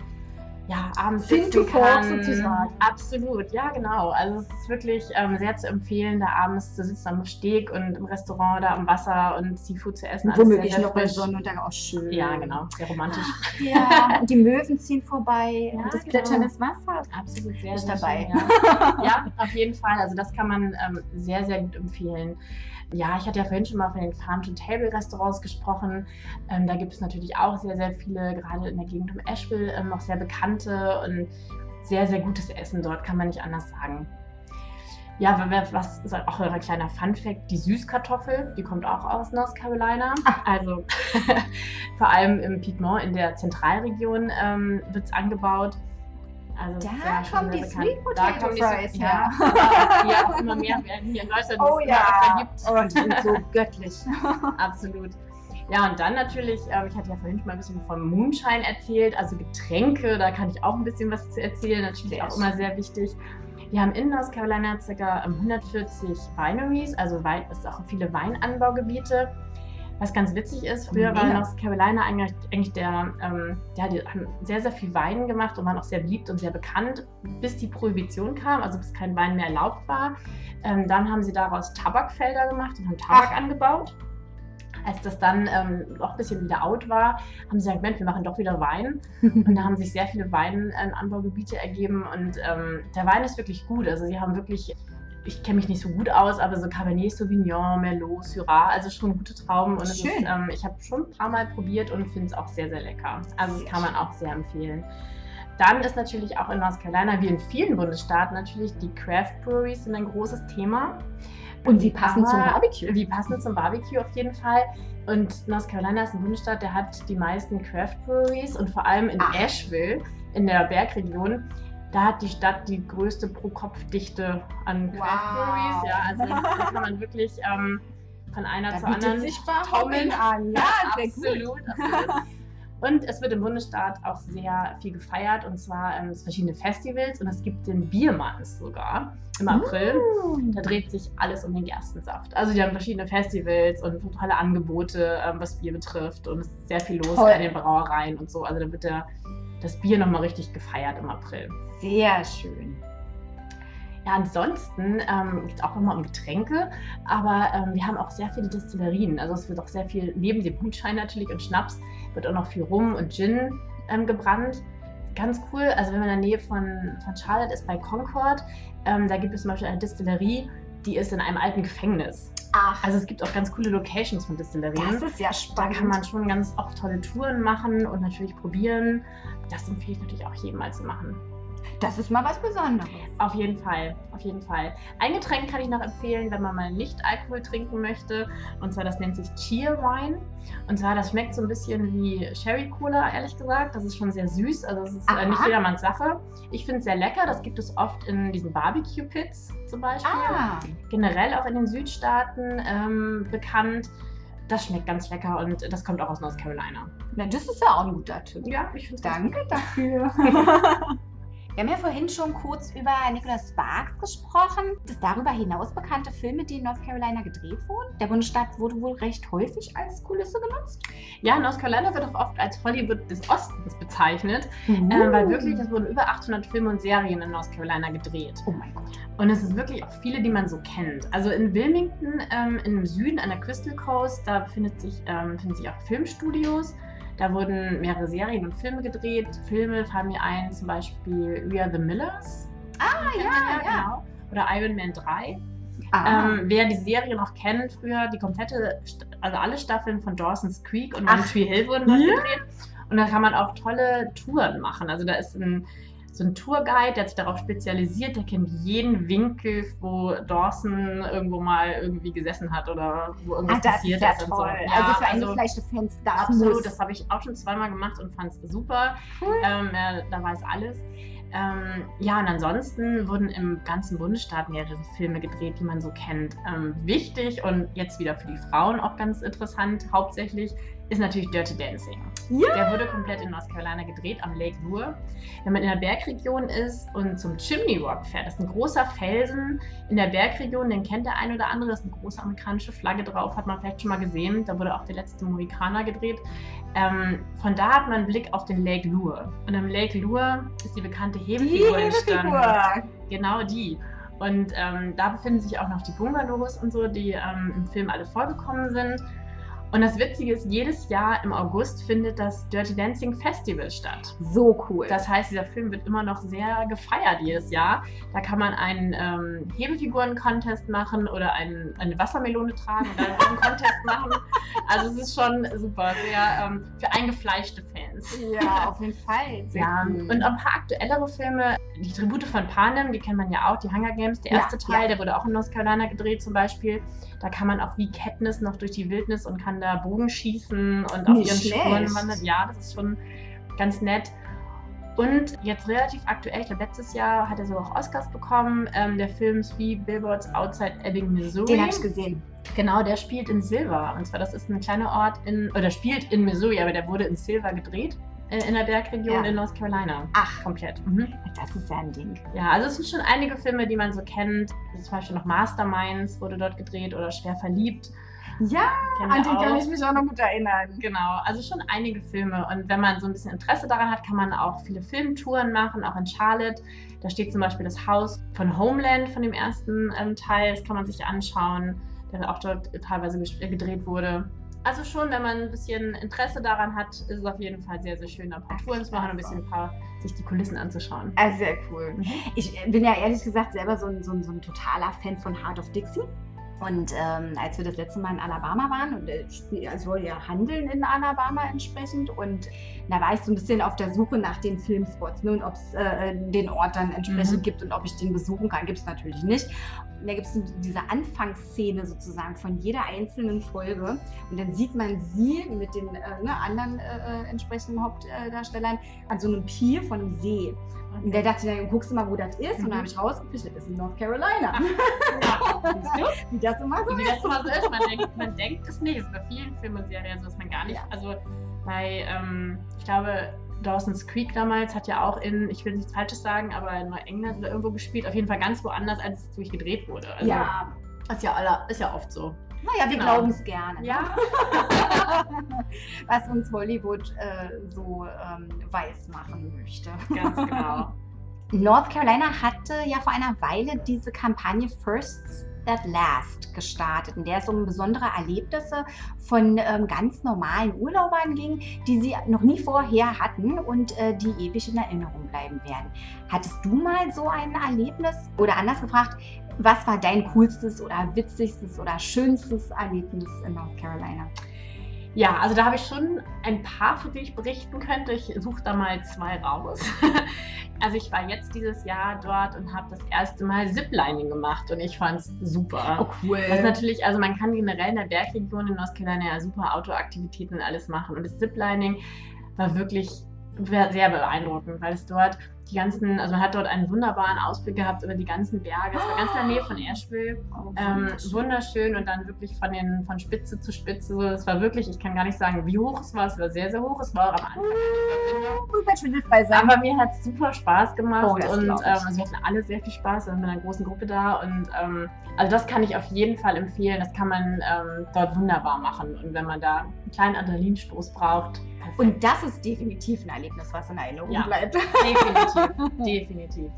Speaker 2: ja, abends sitzen kann. sozusagen. Absolut, ja genau. Also es ist wirklich ähm, sehr zu empfehlen, da abends zu sitzen am Steg und im Restaurant da am Wasser und Seafood zu essen.
Speaker 1: Womöglich noch bei Sonnenuntergang auch schön.
Speaker 2: Ja, genau, sehr romantisch.
Speaker 1: Ach, ja, und die Möwen ziehen vorbei ja, und das genau. Plätschern des Wassers.
Speaker 2: Absolut, sehr,
Speaker 1: sehr dabei.
Speaker 2: Schön, ja. ja. auf jeden Fall. Also das kann man ähm, sehr, sehr gut empfehlen. Ja, ich hatte ja vorhin schon mal von den Farm-to-Table-Restaurants gesprochen. Ähm, da gibt es natürlich auch sehr, sehr viele, gerade in der Gegend um Asheville, ähm, noch sehr bekannte und sehr, sehr gutes Essen dort, kann man nicht anders sagen. Ja, was ist auch ein kleiner Fun-Fact: Die Süßkartoffel, die kommt auch aus North Carolina.
Speaker 1: Ach.
Speaker 2: Also vor allem im Piedmont in der Zentralregion ähm, wird es angebaut.
Speaker 1: Also da kommen die Sweet Potato Fries
Speaker 2: ja. ja. Die auch immer mehr werden hier in Deutschland,
Speaker 1: oh, ja. Oh, die sind so göttlich.
Speaker 2: Absolut. Ja, und dann natürlich, äh, ich hatte ja vorhin schon mal ein bisschen vom Moonshine erzählt, also Getränke, da kann ich auch ein bisschen was zu erzählen, natürlich sehr auch immer sehr wichtig. Wir haben in North Carolina ca. 140 Wineries, also es auch viele Weinanbaugebiete. Was ganz witzig ist, früher war North Carolina eigentlich, eigentlich der, ähm, ja, die haben sehr, sehr viel Wein gemacht und waren auch sehr beliebt und sehr bekannt, bis die Prohibition kam, also bis kein Wein mehr erlaubt war. Ähm, dann haben sie daraus Tabakfelder gemacht und haben Tabak Ach. angebaut. Als das dann ähm, auch ein bisschen wieder out war, haben sie gesagt, Mensch, wir machen doch wieder Wein. und da haben sich sehr viele Weinanbaugebiete ergeben und ähm, der Wein ist wirklich gut. Also sie haben wirklich ich kenne mich nicht so gut aus, aber so Cabernet Sauvignon, Merlot, Syrah, also schon gute Trauben. Und
Speaker 1: Schön.
Speaker 2: Ist, ähm, ich habe schon ein paar Mal probiert und finde es auch sehr, sehr lecker. Also das kann man auch sehr empfehlen. Dann ist natürlich auch in North Carolina, wie in vielen Bundesstaaten, natürlich die Craft Breweries sind ein großes Thema.
Speaker 1: Und wie passend zum Barbecue.
Speaker 2: Wie passend zum Barbecue auf jeden Fall. Und North Carolina ist ein Bundesstaat, der hat die meisten Craft Breweries und vor allem in
Speaker 1: Ach.
Speaker 2: Asheville, in der Bergregion, da hat die Stadt die größte Pro-Kopf-Dichte an Craft
Speaker 1: Wow.
Speaker 2: Breweries. Ja, also da kann man wirklich ähm, von einer
Speaker 1: Da
Speaker 2: zur anderen
Speaker 1: sich
Speaker 2: taumeln.
Speaker 1: Behaupten an. Ja,
Speaker 2: absolut, absolut. Und es wird im Bundesstaat auch sehr viel gefeiert und zwar ähm, es verschiedene Festivals und es gibt den Biermanns sogar im April.
Speaker 1: Mm.
Speaker 2: Da dreht sich alles um den Gerstensaft. Also die haben verschiedene Festivals und tolle Angebote, ähm, was Bier betrifft. Und es ist sehr viel los
Speaker 1: Toll.
Speaker 2: an den Brauereien und so. Also da wird der, das Bier nochmal richtig gefeiert im April.
Speaker 1: Sehr schön.
Speaker 2: Ja, ansonsten ähm, geht es auch immer um Getränke, aber ähm, wir haben auch sehr viele Destillerien. Also es wird auch sehr viel, neben dem Moonshine natürlich und Schnaps, wird auch noch viel Rum und Gin ähm, gebrannt. Ganz cool, also wenn man in der Nähe von, von Charlotte ist, bei Concord, ähm, da gibt es zum Beispiel eine Distillerie, die ist in einem alten Gefängnis.
Speaker 1: Ach,
Speaker 2: Also es gibt auch ganz coole Locations von Distillerien.
Speaker 1: das ist ja
Speaker 2: Da
Speaker 1: spannend.
Speaker 2: kann man schon ganz oft tolle Touren machen und natürlich probieren. Das empfehle ich natürlich auch jedem mal zu machen.
Speaker 1: Das ist mal was Besonderes.
Speaker 2: Auf jeden Fall, auf jeden Fall. Ein Getränk kann ich noch empfehlen, wenn man mal nicht Alkohol trinken möchte. Und zwar, das nennt sich Cheer Wine. Und zwar, das schmeckt so ein bisschen wie Sherry Cola, ehrlich gesagt. Das ist schon sehr süß. Also, es ist äh, nicht
Speaker 1: Aha.
Speaker 2: jedermanns Sache. Ich finde es sehr lecker. Das gibt es oft in diesen Barbecue-Pits zum Beispiel.
Speaker 1: Ah,
Speaker 2: Generell auch in den Südstaaten ähm, bekannt. Das schmeckt ganz lecker und das kommt auch aus North Carolina.
Speaker 1: na, das ist ja auch ein guter Tipp.
Speaker 2: Ja, ich finde es
Speaker 1: Danke dafür. Wir haben ja vorhin schon kurz über Nicholas Sparks gesprochen. Gibt es darüber hinaus bekannte Filme, die in North Carolina gedreht wurden? Der Bundesstaat wurde wohl recht häufig als Kulisse genutzt.
Speaker 2: Ja, North Carolina wird auch oft als Hollywood des Ostens bezeichnet.
Speaker 1: Uh.
Speaker 2: Ähm, weil wirklich, es wurden über 800 Filme und Serien in North Carolina gedreht.
Speaker 1: Oh mein Gott.
Speaker 2: Und es sind wirklich auch viele, die man so kennt. Also in Wilmington, ähm, im Süden an der Crystal Coast, da befindet sich, ähm, befinden sich auch Filmstudios. Da wurden mehrere Serien und Filme gedreht. Filme fallen mir ein, zum Beispiel We Are the Millers.
Speaker 1: Ah, ja,
Speaker 2: man
Speaker 1: ja.
Speaker 2: Genau. Oder Iron Man 3.
Speaker 1: Ah.
Speaker 2: Ähm, wer die Serie noch kennt, früher die komplette, also alle Staffeln von Dawson's Creek und. One Tree Hill wurden dort
Speaker 1: Ja?
Speaker 2: gedreht. Und da kann man auch tolle Touren machen. Also da ist ein, so ein Tourguide, der hat sich darauf spezialisiert, der kennt jeden Winkel, wo Dawson irgendwo mal irgendwie gesessen hat oder wo irgendwas
Speaker 1: Ah, das
Speaker 2: passiert
Speaker 1: ist ja
Speaker 2: ist.
Speaker 1: toll.
Speaker 2: Und so.
Speaker 1: also für
Speaker 2: also-
Speaker 1: eingefleischte-Fans, das
Speaker 2: Absolut,
Speaker 1: muss.
Speaker 2: das habe ich auch schon zweimal gemacht und fand es super.
Speaker 1: Cool.
Speaker 2: Ähm, er, da weiß alles. Ähm, ja, und ansonsten wurden im ganzen Bundesstaat mehrere Filme gedreht, die man so kennt. Ähm, wichtig und jetzt wieder für die Frauen auch ganz interessant, hauptsächlich, ist natürlich Dirty Dancing.
Speaker 1: Ja.
Speaker 2: Der wurde komplett in North Carolina gedreht, am Lake Lure. Wenn man in der Bergregion ist und zum Chimney Rock fährt, das ist ein großer Felsen in der Bergregion, den kennt der ein oder andere, da ist eine große amerikanische Flagge drauf, hat man vielleicht schon mal gesehen. Da wurde auch der letzte Mohikaner gedreht. Ähm, von da hat man einen Blick auf den Lake Lure. Und am Lake Lure ist die bekannte
Speaker 1: Die
Speaker 2: Hebefigur entstanden.
Speaker 1: Hebefigur.
Speaker 2: Genau die. Und ähm, da befinden sich auch noch die Bungalows und so, die ähm, im Film alle vorgekommen sind. Und das Witzige ist, jedes Jahr im August findet das Dirty Dancing Festival statt.
Speaker 1: So cool.
Speaker 2: Das heißt, dieser Film wird immer noch sehr gefeiert jedes Jahr. Da kann man einen ähm, Hebefiguren-Contest machen oder einen, eine Wassermelone tragen dann einen Contest machen. Also es ist schon super, sehr ähm, für eingefleischte Fans.
Speaker 1: ja, auf jeden Fall.
Speaker 2: Ja, und ein paar aktuellere Filme, die Tribute von Panem, die kennt man ja auch, die Hunger Games, der
Speaker 1: Ja,
Speaker 2: erste Teil,
Speaker 1: ja.
Speaker 2: der wurde auch in North Carolina gedreht zum Beispiel. Da kann man auch wie Katniss noch durch die Wildnis und kann da Bogen schießen und auf
Speaker 1: Nicht
Speaker 2: ihren
Speaker 1: schlecht.
Speaker 2: Spuren wandern. Ja, das ist schon ganz nett. Und jetzt relativ aktuell, ich glaube letztes Jahr hat er sogar auch Oscars bekommen, ähm, der Film Three Billboards Outside Ebbing, Missouri.
Speaker 1: Den habe ich gesehen.
Speaker 2: Genau, der spielt in Silver. Und zwar, das ist ein kleiner Ort in, oder spielt in Missouri, aber der wurde in Silver gedreht, äh, in der Bergregion
Speaker 1: Ja.
Speaker 2: in North Carolina.
Speaker 1: Ach,
Speaker 2: Komplett. Mhm.
Speaker 1: das ist ja ein Ding.
Speaker 2: Ja, also es sind schon einige Filme, die man so kennt. Also zum Beispiel noch Masterminds wurde dort gedreht oder Schwer verliebt.
Speaker 1: Ja,
Speaker 2: Kennen
Speaker 1: an den kann ich mich auch noch gut erinnern.
Speaker 2: Genau, also schon einige Filme. Und wenn man so ein bisschen Interesse daran hat, kann man auch viele Filmtouren machen, auch in Charlotte. Da steht zum Beispiel das Haus von Homeland von dem ersten ähm, Teil. Das kann man sich anschauen, der auch dort teilweise äh, gedreht wurde. Also schon, wenn man ein bisschen Interesse daran hat, ist es auf jeden Fall sehr, sehr schön, da ein paar Touren zu machen und ein bisschen ein paar, sich die Kulissen anzuschauen.
Speaker 1: Also sehr cool. Ich bin ja ehrlich gesagt selber so ein, so ein, so ein totaler Fan von Heart of Dixie. Und ähm, als wir das letzte Mal in Alabama waren, und äh, ich also ja handeln in Alabama entsprechend, und da war ich so ein bisschen auf der Suche nach den Filmspots ne, und ob es äh, den Ort dann entsprechend mhm. gibt und ob ich den besuchen kann. Gibt es natürlich nicht. Und da gibt es diese Anfangsszene sozusagen von jeder einzelnen Folge. Und dann sieht man sie mit den äh, ne, anderen äh, äh entsprechenden Hauptdarstellern an so einem Pier von einem See. Und der dachte dann, guckst du mal, wo das ist. Mhm. Und dann habe ich rausgekriegt, das ist in North Carolina.
Speaker 2: Wie das immer so Wie das immer so ist. Man denkt, man denkt es nicht. Es ist bei vielen Filmen und Serien so, dass man gar nicht. Ja. Also bei, ähm, ich glaube, Dawson's Creek damals hat ja auch in, ich will nichts Falsches sagen, aber in Neuengland oder irgendwo gespielt. Auf jeden Fall ganz woanders, als es durchgedreht wurde.
Speaker 1: Also, ja.
Speaker 2: Ist ja, aller, ist ja oft so.
Speaker 1: Naja, wir genau. glauben es gerne.
Speaker 2: Ja.
Speaker 1: Was uns Hollywood äh, so ähm, weiß machen möchte.
Speaker 2: Ganz genau.
Speaker 1: North Carolina hatte ja vor einer Weile diese Kampagne Firsts That Last gestartet, in der es um besondere Erlebnisse von ähm, ganz normalen Urlaubern ging, die sie noch nie vorher hatten und äh, die ewig in Erinnerung bleiben werden. Hattest du mal so ein Erlebnis? Oder anders gefragt, was war dein coolstes oder witzigstes oder schönstes Erlebnis in North Carolina?
Speaker 2: Ja, also da habe ich schon ein paar, für die ich berichten könnte. Ich suche da mal zwei raus. also ich war jetzt dieses Jahr dort und habe das erste Mal Ziplining gemacht und ich fand es super.
Speaker 1: Oh, cool.
Speaker 2: Das ist natürlich, also man kann generell in der Bergregion in North Carolina ja super Outdoor-Aktivitäten und alles machen. Und das Ziplining war wirklich sehr beeindruckend, weil es dort die ganzen, also man hat dort einen wunderbaren Ausblick gehabt über die ganzen Berge. Es war ganz in der Nähe von Asheville. Oh, ähm, wunderschön und dann wirklich von, den, von Spitze zu Spitze. So, es war wirklich, ich kann gar nicht sagen, wie hoch es war. Es war sehr, sehr hoch. Es war auch am Anfang. Uh, Aber mir hat es super Spaß gemacht oh, und ähm, also wir hatten alle sehr viel Spaß. Wir waren mit einer großen Gruppe da und ähm, also das kann ich auf jeden Fall empfehlen. Das kann man ähm, dort wunderbar machen. Und wenn man da einen kleinen Adrenalinstoß braucht,
Speaker 1: Perfekt. Und das ist definitiv ein Erlebnis, was in Erinnerung ja, bleibt.
Speaker 2: Definitiv, definitiv.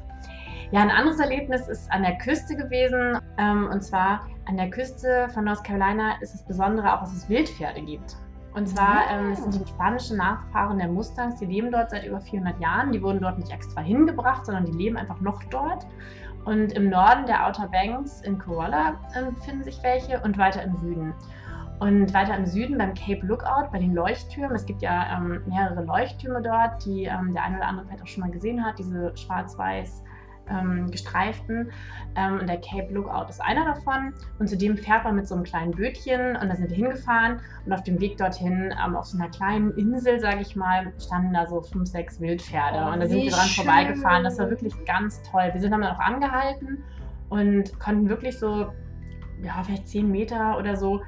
Speaker 2: Ja, ein anderes Erlebnis ist an der Küste gewesen. Ähm, und zwar an der Küste von North Carolina ist es Besondere auch, dass es Wildpferde gibt. Und zwar ähm, es sind die spanischen Nachfahren der Mustangs, die leben dort seit über 400 Jahren. Die wurden dort nicht extra hingebracht, sondern die leben einfach noch dort. Und im Norden der Outer Banks in Corolla äh, befinden sich welche und weiter im Süden. Und weiter im Süden beim Cape Lookout, bei den Leuchttürmen. Es gibt ja ähm, mehrere Leuchttürme dort, die ähm, der eine oder andere vielleicht auch schon mal gesehen hat, diese schwarz-weiß ähm, gestreiften. Ähm, und der Cape Lookout ist einer davon. Und zudem fährt man mit so einem kleinen Bötchen und da sind wir hingefahren. Und auf dem Weg dorthin, ähm, auf so einer kleinen Insel, sage ich mal, standen da so fünf, sechs Wildpferde. Oh, und da sind wir dran schön. vorbeigefahren. Das war wirklich ganz toll. Wir sind, dann auch angehalten und konnten wirklich so, ja, vielleicht zehn Meter oder so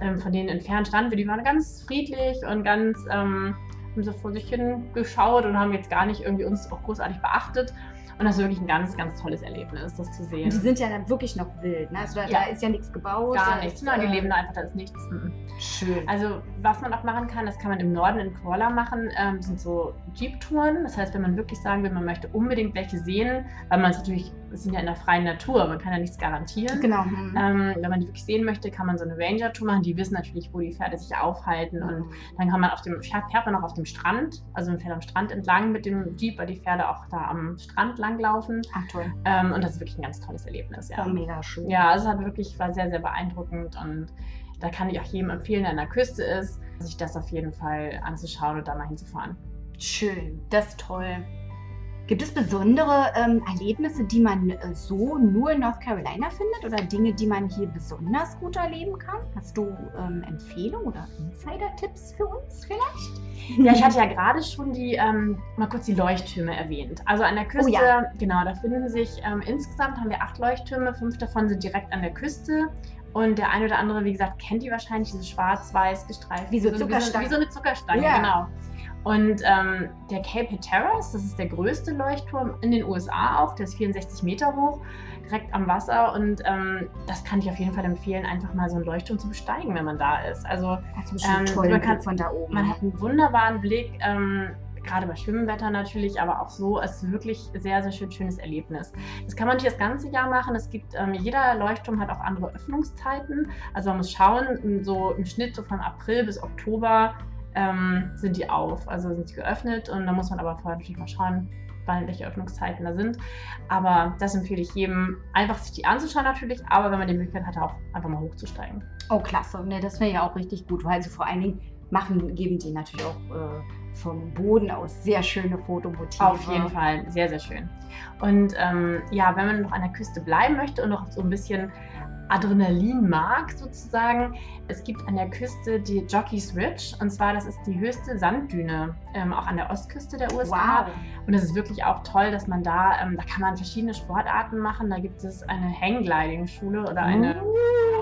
Speaker 2: ähm, von denen entfernt standen wir. Die waren ganz friedlich und ganz, ähm, haben so vor sich hin geschaut und haben jetzt gar nicht irgendwie uns auch großartig beachtet. Und das ist wirklich ein ganz, ganz tolles Erlebnis, das zu sehen. Und
Speaker 1: die sind ja dann wirklich noch wild, ne? Also da, ja. da ist ja nichts gebaut.
Speaker 2: Gar nichts. Nein, die äh, leben da einfach, da ist nichts. Mhm. Schön. Also was man auch machen kann, das kann man im Norden in Koala machen, ähm, sind so Jeep-Touren. Das heißt, wenn man wirklich sagen will, man möchte unbedingt welche sehen, weil man es natürlich, wir sind ja in der freien Natur, man kann ja nichts garantieren.
Speaker 1: Genau. Mhm.
Speaker 2: Ähm, wenn man die wirklich sehen möchte, kann man so eine Ranger-Tour machen. Die wissen natürlich, wo die Pferde sich aufhalten. Mhm. Und dann kann man auf dem, fährt man auch auf dem Strand, also man fährt am Strand entlang mit dem Jeep, weil die Pferde auch da am Strand langlaufen.
Speaker 1: Ach toll.
Speaker 2: Ähm, und das ist wirklich ein ganz tolles Erlebnis. Ja.
Speaker 1: War mega schön.
Speaker 2: Ja, es hat wirklich, war sehr, sehr beeindruckend und da kann ich auch jedem empfehlen, der an der Küste ist, sich das auf jeden Fall anzuschauen und da mal hinzufahren.
Speaker 1: Schön, das ist toll. Gibt es besondere ähm, Erlebnisse, die man äh, so nur in North Carolina findet oder Dinge, die man hier besonders gut erleben kann? Hast du ähm, Empfehlungen oder Insider-Tipps für uns vielleicht?
Speaker 2: Ja, ich hatte ja gerade schon die, ähm, mal kurz die Leuchttürme erwähnt. Also an der Küste, oh, ja. genau, da finden sich ähm, insgesamt haben wir acht Leuchttürme, fünf davon sind direkt an der Küste. Und der eine oder andere, wie gesagt, kennt die wahrscheinlich, diese schwarz-weiß gestreift.
Speaker 1: Wie so, Zuckerstange.
Speaker 2: Wie so, eine Zuckerstange, ja. genau. Und ähm, der Cape Hatteras, das ist der größte Leuchtturm in den USA auch, der ist 64 Meter hoch, direkt am Wasser. Und ähm, das kann ich auf jeden Fall empfehlen, einfach mal so einen Leuchtturm zu besteigen, wenn man da ist. Also
Speaker 1: ähm, man kann von da oben.
Speaker 2: Man hat einen wunderbaren Blick. Ähm, gerade bei Schwimmwetter natürlich, aber auch so, es ist wirklich sehr, sehr schön, schönes Erlebnis. Das kann man nicht das ganze Jahr machen. Es gibt, ähm, jeder Leuchtturm hat auch andere Öffnungszeiten. Also man muss schauen, so im Schnitt so von April bis Oktober ähm, sind die auf, also sind sie geöffnet und da muss man aber vorher natürlich mal schauen, wann welche Öffnungszeiten da sind. Aber das empfehle ich jedem, einfach sich die anzuschauen natürlich, aber wenn man die Möglichkeit hat, auch einfach mal hochzusteigen.
Speaker 1: Oh, klasse. Ne, das wäre ja auch richtig gut, weil sie vor allen Dingen machen, geben die natürlich auch äh, vom Boden aus sehr schöne Fotomotive.
Speaker 2: Auf jeden Fall, sehr, sehr schön. Und ähm, ja, wenn man noch an der Küste bleiben möchte und noch so ein bisschen Adrenalin mag, sozusagen. Es gibt an der Küste die Jockey's Ridge und zwar das ist die höchste Sanddüne, ähm, auch an der Ostküste der USA. Wow. Und es ist wirklich auch toll, dass man da, ähm, da kann man verschiedene Sportarten machen. Da gibt es eine Hanggliding-Schule oder eine. Uh.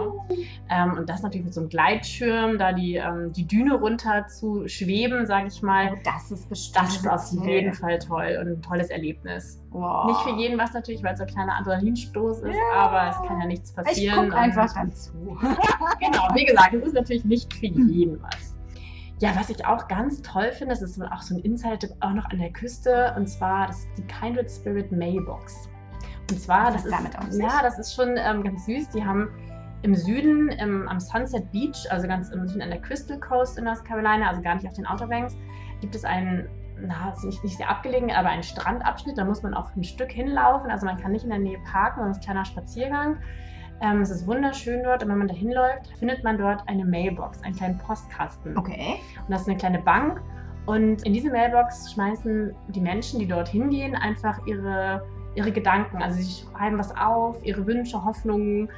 Speaker 2: Ähm, und das natürlich mit so einem Gleitschirm, da die, ähm, die Düne runter zu schweben, sage ich mal.
Speaker 1: Oh, das ist bestimmt.
Speaker 2: Das ist auf jeden Fall toll und ein tolles Erlebnis. Wow. Nicht für jeden was natürlich, weil es so ein kleiner Adrenalinstoß ist, ja. aber es kann ja nichts passieren.
Speaker 1: Ich gucke einfach dann zu.
Speaker 2: genau, wie gesagt, es ist natürlich nicht für jeden was. Ja, was ich auch ganz toll finde, das ist auch so ein Insight auch noch an der Küste, und zwar das ist die Kindred Spirit Mailbox. Und zwar, das ist, damit ja, das ist schon ähm, ganz süß. Die haben im Süden im, am Sunset Beach, also ganz im Süden an der Crystal Coast in North Carolina, also gar nicht auf den Outer Banks, gibt es einen na, nicht, nicht sehr abgelegen, aber ein Strandabschnitt. Da muss man auch ein Stück hinlaufen. Also man kann nicht in der Nähe parken, sondern es ist ein kleiner Spaziergang. Ähm, es ist wunderschön dort und wenn man da hinläuft, findet man dort eine Mailbox, einen kleinen Postkasten.
Speaker 1: Okay.
Speaker 2: Und das ist eine kleine Bank. Und in diese Mailbox schmeißen die Menschen, die dort hingehen, einfach ihre ihre Gedanken. Also sie schreiben was auf, ihre Wünsche, Hoffnungen,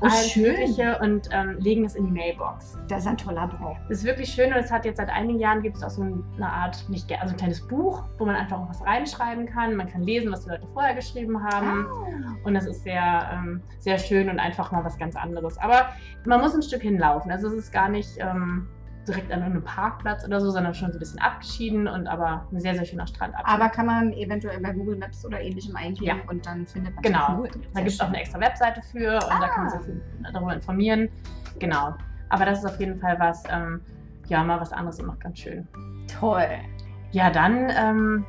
Speaker 2: oh, alles schön. Mögliche und ähm, legen es in die Mailbox.
Speaker 1: Das ist ein toller Brauch.
Speaker 2: Das ist wirklich schön und es hat jetzt seit einigen Jahren gibt es auch so eine Art, nicht also ein kleines Buch, wo man einfach auch was reinschreiben kann. Man kann lesen, was die Leute vorher geschrieben haben. Ah. Und das ist sehr, ähm, sehr schön und einfach mal was ganz anderes. Aber man muss ein Stück hinlaufen. Also es ist gar nicht. Ähm, direkt an einem Parkplatz oder so, sondern schon so ein bisschen abgeschieden und aber ein sehr, sehr schöner Strand.
Speaker 1: Aber kann man eventuell bei Google Maps oder ähnlichem eingeben ja. und dann findet man
Speaker 2: Genau, da gibt es auch eine extra Webseite für und ah. da kann man sich darüber informieren. Genau. Aber das ist auf jeden Fall was, ähm, ja, mal was anderes und noch ganz schön.
Speaker 1: Toll.
Speaker 2: Ja, dann ähm,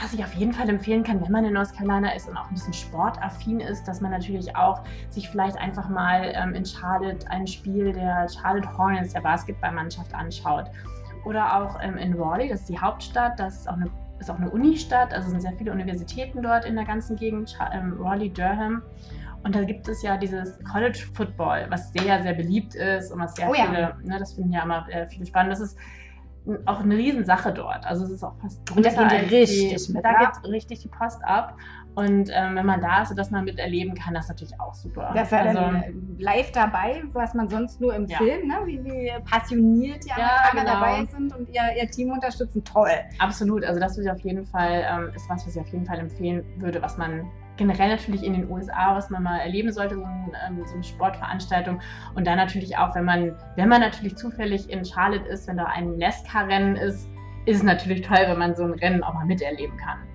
Speaker 2: was ich auf jeden Fall empfehlen kann, wenn man in North Carolina ist und auch ein bisschen sportaffin ist, dass man natürlich auch sich vielleicht einfach mal ähm, in Charlotte ein Spiel der Charlotte Hornets, der Basketballmannschaft, anschaut. Oder auch ähm, in Raleigh, das ist die Hauptstadt, das ist auch eine, ist auch eine Unistadt, also sind sehr viele Universitäten dort in der ganzen Gegend, ähm, Raleigh, Durham. Und da gibt es ja dieses College Football, was sehr, sehr beliebt ist und was sehr oh, viele, ja. ne, das finden ja immer äh, viele spannend. Das ist auch eine Riesensache dort. Also es ist auch fast
Speaker 1: Und da geht richtig
Speaker 2: die, mit, Da geht richtig die Post ab. Und ähm, wenn man da ist und das mal miterleben kann, das ist natürlich auch super.
Speaker 1: Das ja also, dann live dabei, was man sonst nur im ja. Film, ne? wie, wie passioniert die ja, genau. dabei sind und ihr, ihr Team unterstützen. Toll.
Speaker 2: Absolut. Also das würde ich auf jeden Fall, ähm, ist was, was ich auf jeden Fall empfehlen würde, was man generell natürlich in den USA, was man mal erleben sollte, so, ein, ähm, so, eine Sportveranstaltung. Und dann natürlich auch, wenn man, wenn man natürlich zufällig in Charlotte ist, wenn da ein NASCAR-Rennen ist, ist es natürlich toll, wenn man so ein Rennen auch mal miterleben kann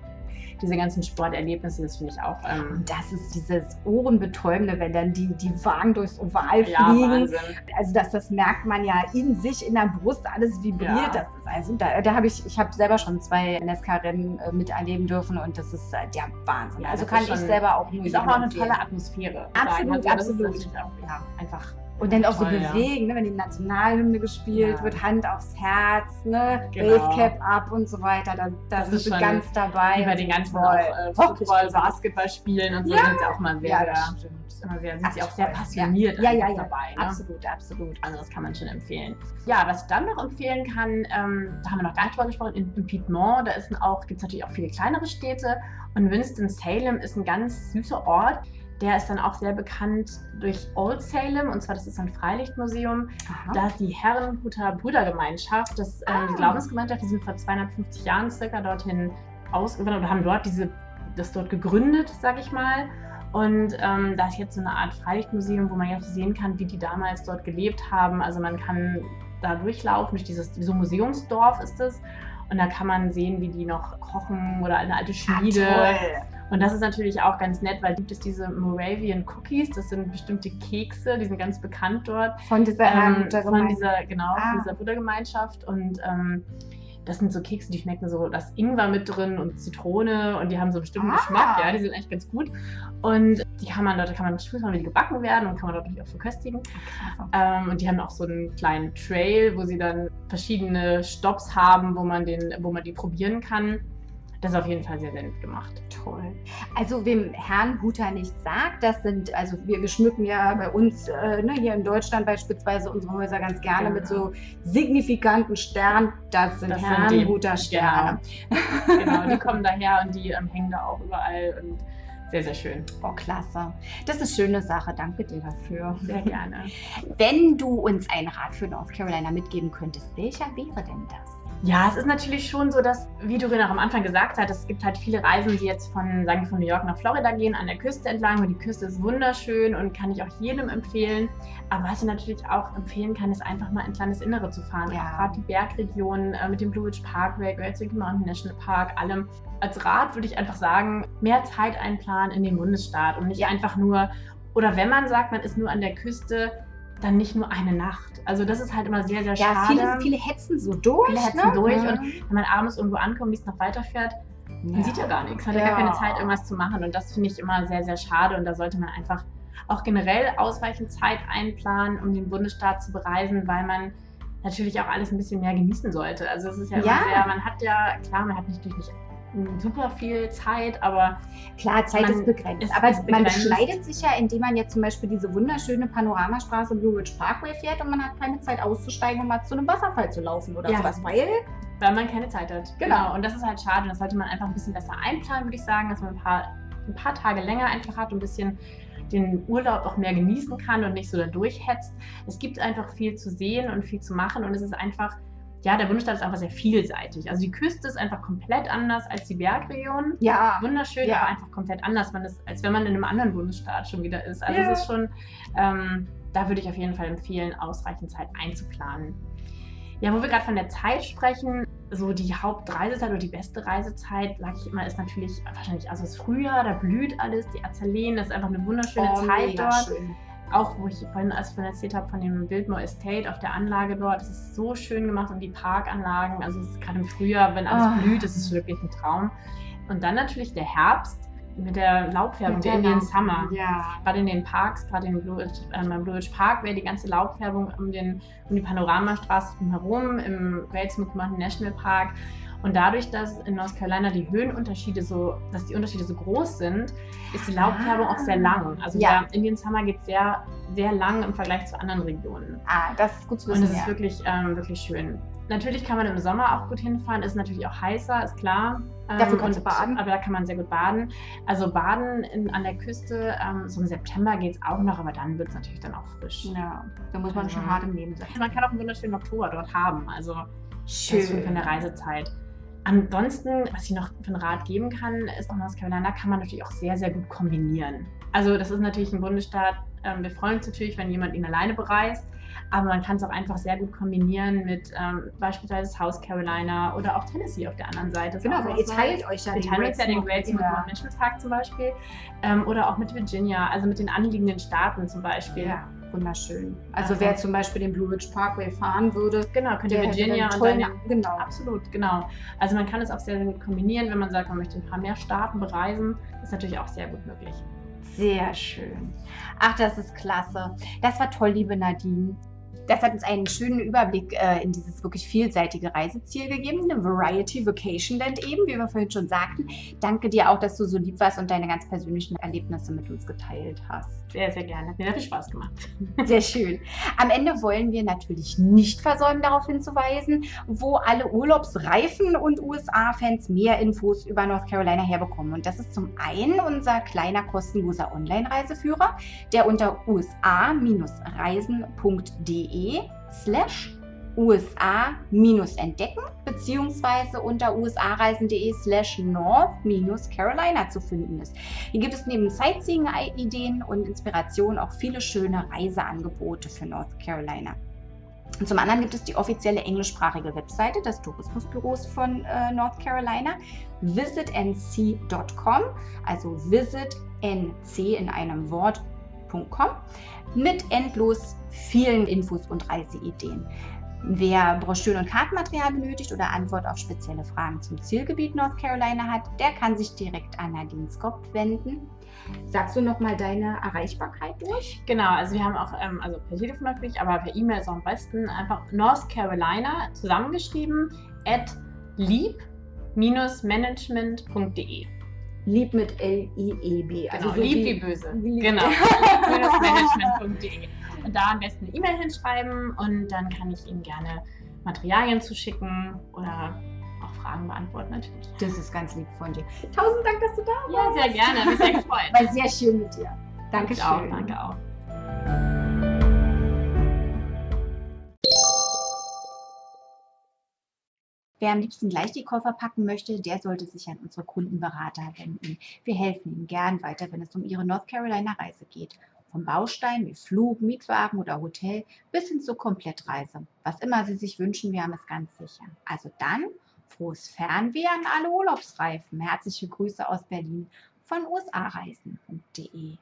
Speaker 2: diese ganzen Sporterlebnisse, das finde ich auch.
Speaker 1: Ähm, und das ist dieses Ohrenbetäubende, wenn dann die, die Wagen durchs Oval ja, fliegen. Wahnsinn. Also das, das merkt man ja in sich, in der Brust, alles vibriert. Ja. Das ist also, da, da habe ich, ich habe selber schon zwei NASCAR-Rennen äh, miterleben dürfen und das ist äh, der Wahnsinn. Ja, also kann ich selber auch
Speaker 2: nur. Ist auch eine tolle Atmosphäre.
Speaker 1: Absolut, also, absolut. Auch, ja, einfach und dann auch so bewegen, ja. ne, wenn die Nationalhymne gespielt ja. wird, Hand aufs Herz, ne, genau. Basecap ab und so weiter. Da, da sind sie ganz dabei.
Speaker 2: Wie bei den ganzen auch, äh, Football, Basketball spielen und so ja. sind sie auch mal sehr, ja, sehr, immer sehr, sind sie auch sehr passioniert
Speaker 1: ja. Ja, ja,
Speaker 2: dabei.
Speaker 1: Ne? Absolut, absolut.
Speaker 2: Also das kann man schon empfehlen. Ja, was ich dann noch empfehlen kann, ähm, da haben wir noch gar nicht drüber gesprochen, in, in Piedmont, da gibt es natürlich auch viele kleinere Städte und Winston-Salem ist ein ganz süßer Ort der ist dann auch sehr bekannt durch Old Salem, und zwar das ist ein Freilichtmuseum. Aha. Da ist die Herrenhuter Brüdergemeinschaft, das, ähm, die ah. Glaubensgemeinschaft, die sind vor 250 Jahren circa dorthin ausgewandert oder haben dort diese, das dort gegründet, sag ich mal. Und ähm, da ist jetzt so eine Art Freilichtmuseum, wo man ja sehen kann, wie die damals dort gelebt haben. Also man kann da durchlaufen, durch dieses, so Museumsdorf ist es. Und da kann man sehen, wie die noch kochen oder eine alte Schmiede.
Speaker 1: Ah,
Speaker 2: und das ist natürlich auch ganz nett, weil gibt es diese Moravian Cookies, das sind bestimmte Kekse, die sind ganz bekannt dort.
Speaker 1: Von dieser, ähm,
Speaker 2: von dieser genau, ah. von dieser Brüdergemeinschaft. Und ähm, das sind so Kekse, die schmecken so, da ist Ingwer mit drin und Zitrone und die haben so einen bestimmten ah. Geschmack, ja, die sind eigentlich ganz gut. Und die kann man dort, kann man prüfen, wie die gebacken werden und kann man dort natürlich auch verköstigen. Ähm, und die haben auch so einen kleinen Trail, wo sie dann verschiedene Stops haben, wo man den, wo man die probieren kann. Das ist auf jeden Fall sehr, sehr nett gemacht.
Speaker 1: Toll. Also wem Herrnhuter nichts sagt, das sind, also wir geschmücken ja bei uns äh, ne, hier in Deutschland beispielsweise unsere Häuser ganz gerne
Speaker 2: Genau.
Speaker 1: mit so signifikanten Sternen. Das sind
Speaker 2: Das sind die-
Speaker 1: Herrnhuter Sterne.
Speaker 2: Genau, die kommen daher und die ähm, hängen da auch überall und sehr, sehr schön.
Speaker 1: Oh, klasse. Das ist eine schöne Sache. Danke dir dafür.
Speaker 2: Sehr gerne.
Speaker 1: Wenn du uns einen Rat für North Carolina mitgeben könntest, welcher wäre denn das?
Speaker 2: Ja, es ist natürlich schon so, dass, wie du auch am Anfang gesagt hast, es gibt halt viele Reisen, die jetzt von, sagen wir, von New York nach Florida gehen, an der Küste entlang. Und die Küste ist wunderschön und kann ich auch jedem empfehlen. Aber was ich natürlich auch empfehlen kann, ist einfach mal ins Landesinnere zu fahren.
Speaker 1: Ja.
Speaker 2: Gerade die Bergregionen äh, mit dem Blue Ridge Parkway, Great Smoky Mountain National Park, allem. Als Rat würde ich einfach sagen, mehr Zeit einplanen in den Bundesstaat und nicht einfach nur, oder wenn man sagt, man ist nur an der Küste, dann nicht nur eine Nacht. Also das ist halt immer sehr, sehr
Speaker 1: Ja,
Speaker 2: schade.
Speaker 1: viele, viele hetzen so durch.
Speaker 2: Viele hetzen
Speaker 1: ne?
Speaker 2: durch
Speaker 1: Mhm.
Speaker 2: und wenn man abends irgendwo ankommt, wie es noch weiterfährt, man sieht ja gar nichts, hat ja.
Speaker 1: Ja.
Speaker 2: gar keine Zeit, irgendwas zu machen. Und das finde ich immer sehr, sehr schade. Und da sollte man einfach auch generell ausreichend Zeit einplanen, um den Bundesstaat zu bereisen, weil man natürlich auch alles ein bisschen mehr genießen sollte. Also es ist ja,
Speaker 1: Ja.
Speaker 2: immer sehr, man hat ja, klar, man hat natürlich nicht super viel Zeit, aber
Speaker 1: Klar, Zeit
Speaker 2: Man
Speaker 1: ist begrenzt.
Speaker 2: ist
Speaker 1: aber man
Speaker 2: begrenzt.
Speaker 1: beschneidet sich ja, indem man jetzt zum Beispiel diese wunderschöne Panoramastraße Blue Ridge Parkway fährt und man hat keine Zeit auszusteigen und mal zu einem Wasserfall zu laufen oder
Speaker 2: Ja.
Speaker 1: sowas. Weil,
Speaker 2: weil man keine Zeit hat.
Speaker 1: Genau.
Speaker 2: Und das ist halt schade. Das sollte man einfach ein bisschen besser einplanen, würde ich sagen, dass man ein paar, ein paar Tage länger einfach hat und ein bisschen den Urlaub auch mehr genießen kann und nicht so da durchhetzt. Es gibt einfach viel zu sehen und viel zu machen und es ist einfach, ja, der Bundesstaat ist einfach sehr vielseitig. Also die Küste ist einfach komplett anders als die Bergregion.
Speaker 1: ja,
Speaker 2: Wunderschön,
Speaker 1: Ja.
Speaker 2: aber einfach komplett anders, man ist, als wenn man in einem anderen Bundesstaat schon wieder ist. Also
Speaker 1: Ja.
Speaker 2: es ist schon, ähm, da würde ich auf jeden Fall empfehlen, ausreichend Zeit einzuplanen. Ja, wo wir gerade von der Zeit sprechen, so die Hauptreisezeit oder die beste Reisezeit, sage ich immer, ist natürlich wahrscheinlich also das Frühjahr, da blüht alles, die Azaleen, das ist einfach eine wunderschöne
Speaker 1: oh,
Speaker 2: Zeit dort
Speaker 1: schön.
Speaker 2: Auch wo ich vorhin, als vorhin erzählt habe, von dem Biltmore Estate auf der Anlage dort, es ist so schön gemacht und die Parkanlagen, also es ist gerade im Frühjahr, wenn alles
Speaker 1: Ah.
Speaker 2: blüht, es ist wirklich ein Traum. Und dann natürlich der Herbst mit der Laubfärbung,
Speaker 1: Mit
Speaker 2: der Indian Summer.
Speaker 1: Ja.
Speaker 2: Gerade in den Parks, gerade in Blue Ridge, äh, beim Blue Ridge Park wäre die ganze Laubfärbung um, den, um die Panoramastraße herum, im Great Smoky Mountain National Park. Und dadurch, dass in North Carolina die Höhenunterschiede so, dass die Unterschiede so groß sind, ist die Laubfärbung auch sehr lang. Also
Speaker 1: Ja.
Speaker 2: der Indian Summer geht sehr, sehr lang im Vergleich zu anderen Regionen.
Speaker 1: Ah, das ist gut zu
Speaker 2: Und
Speaker 1: wissen.
Speaker 2: es ist
Speaker 1: ja.
Speaker 2: wirklich, ähm, wirklich schön. Natürlich kann man im Sommer auch gut hinfahren, ist natürlich auch heißer, ist klar. Ähm,
Speaker 1: Dafür kannst
Speaker 2: und-
Speaker 1: du baden.
Speaker 2: Aber da kann man sehr gut baden. Also baden in, an der Küste, ähm, so im September geht es auch noch, aber dann wird es natürlich dann auch frisch.
Speaker 1: ja, da muss man schon
Speaker 2: Mhm.
Speaker 1: hart im Leben sein.
Speaker 2: Man kann auch einen wunderschönen Oktober dort haben, also schön für eine Reisezeit. Ansonsten, was ich noch für einen Rat geben kann, ist, in North Carolina kann man natürlich auch sehr, sehr gut kombinieren. Also das ist natürlich ein Bundesstaat, ähm, wir freuen uns natürlich, wenn jemand ihn alleine bereist, aber man kann es auch einfach sehr gut kombinieren mit ähm, beispielsweise South Carolina oder auch Tennessee auf der anderen Seite. Das
Speaker 1: Genau,
Speaker 2: auch
Speaker 1: weil ihr teilt euch ja
Speaker 2: wir
Speaker 1: den
Speaker 2: teilen uns ja den Great Smoky
Speaker 1: ja.
Speaker 2: Mountain Park zum Beispiel ähm, oder auch mit Virginia, also mit den anliegenden Staaten zum Beispiel.
Speaker 1: Ja, wunderschön. Also
Speaker 2: Also-
Speaker 1: wer zum Beispiel den Blue Ridge Parkway fahren würde,
Speaker 2: Genau, könnt ihr
Speaker 1: der hätte
Speaker 2: Virginia und dann
Speaker 1: genau.
Speaker 2: Absolut, genau. Also man kann es auch sehr, sehr gut kombinieren, wenn man sagt, man möchte ein paar mehr Staaten bereisen. Ist natürlich auch sehr gut möglich.
Speaker 1: Sehr schön. Ach, das ist klasse. Das war toll, liebe Nadine. Das hat uns einen schönen Überblick äh, in dieses wirklich vielseitige Reiseziel gegeben, eine Variety Vacation Land eben, wie wir vorhin schon sagten. Danke dir auch, dass du so lieb warst und deine ganz persönlichen Erlebnisse mit uns geteilt hast.
Speaker 2: Sehr, sehr gerne. Hat mir sehr viel Spaß gemacht.
Speaker 1: Sehr schön. Am Ende wollen wir natürlich nicht versäumen, darauf hinzuweisen, wo alle Urlaubsreifen und USA-Fans mehr Infos über North Carolina herbekommen. Und das ist zum einen unser kleiner kostenloser Online-Reiseführer, der unter usa-reisen.de slash USA-entdecken beziehungsweise unter usareisen.de slash north-carolina zu finden ist. Hier gibt es neben Sightseeing-Ideen und Inspiration auch viele schöne Reiseangebote für North Carolina. Und zum anderen gibt es die offizielle englischsprachige Webseite des Tourismusbüros von äh, North Carolina, visitnc.com, also visitnc in einem Wort.com, mit endlos vielen Infos und Reiseideen. Wer Broschüren und Kartenmaterial benötigt oder Antwort auf spezielle Fragen zum Zielgebiet North Carolina hat, der kann sich direkt an Nadine Skop wenden. Sagst du nochmal deine Erreichbarkeit durch?
Speaker 2: Genau, also wir haben auch, ähm, also per Telefon natürlich, aber per E-Mail ist auch am besten einfach North Carolina zusammengeschrieben at lieb lieb-management.de.
Speaker 1: Lieb mit L-I-E-B.
Speaker 2: Also genau, so lieb wie böse. Lieb. Genau. lieb-management.de. Und da am besten eine E-Mail hinschreiben und dann kann ich Ihnen gerne Materialien zuschicken oder auch Fragen beantworten natürlich.
Speaker 1: Das ist ganz lieb von dir. Tausend Dank, dass du da warst.
Speaker 2: Ja, sehr gerne. Mich sehr gefreut.
Speaker 1: War sehr schön mit dir. Dankeschön.
Speaker 2: Danke auch. Danke auch.
Speaker 1: Wer am liebsten gleich die Koffer packen möchte, der sollte sich an unsere Kundenberater wenden. Wir helfen Ihnen gern weiter, wenn es um Ihre North Carolina Reise geht. Vom Baustein wie Flug, Mietwagen oder Hotel bis hin zur Komplettreise. Was immer Sie sich wünschen, wir haben es ganz sicher. Also dann frohes Fernweh an alle Urlaubsreifen. Herzliche Grüße aus Berlin von usareisen.de.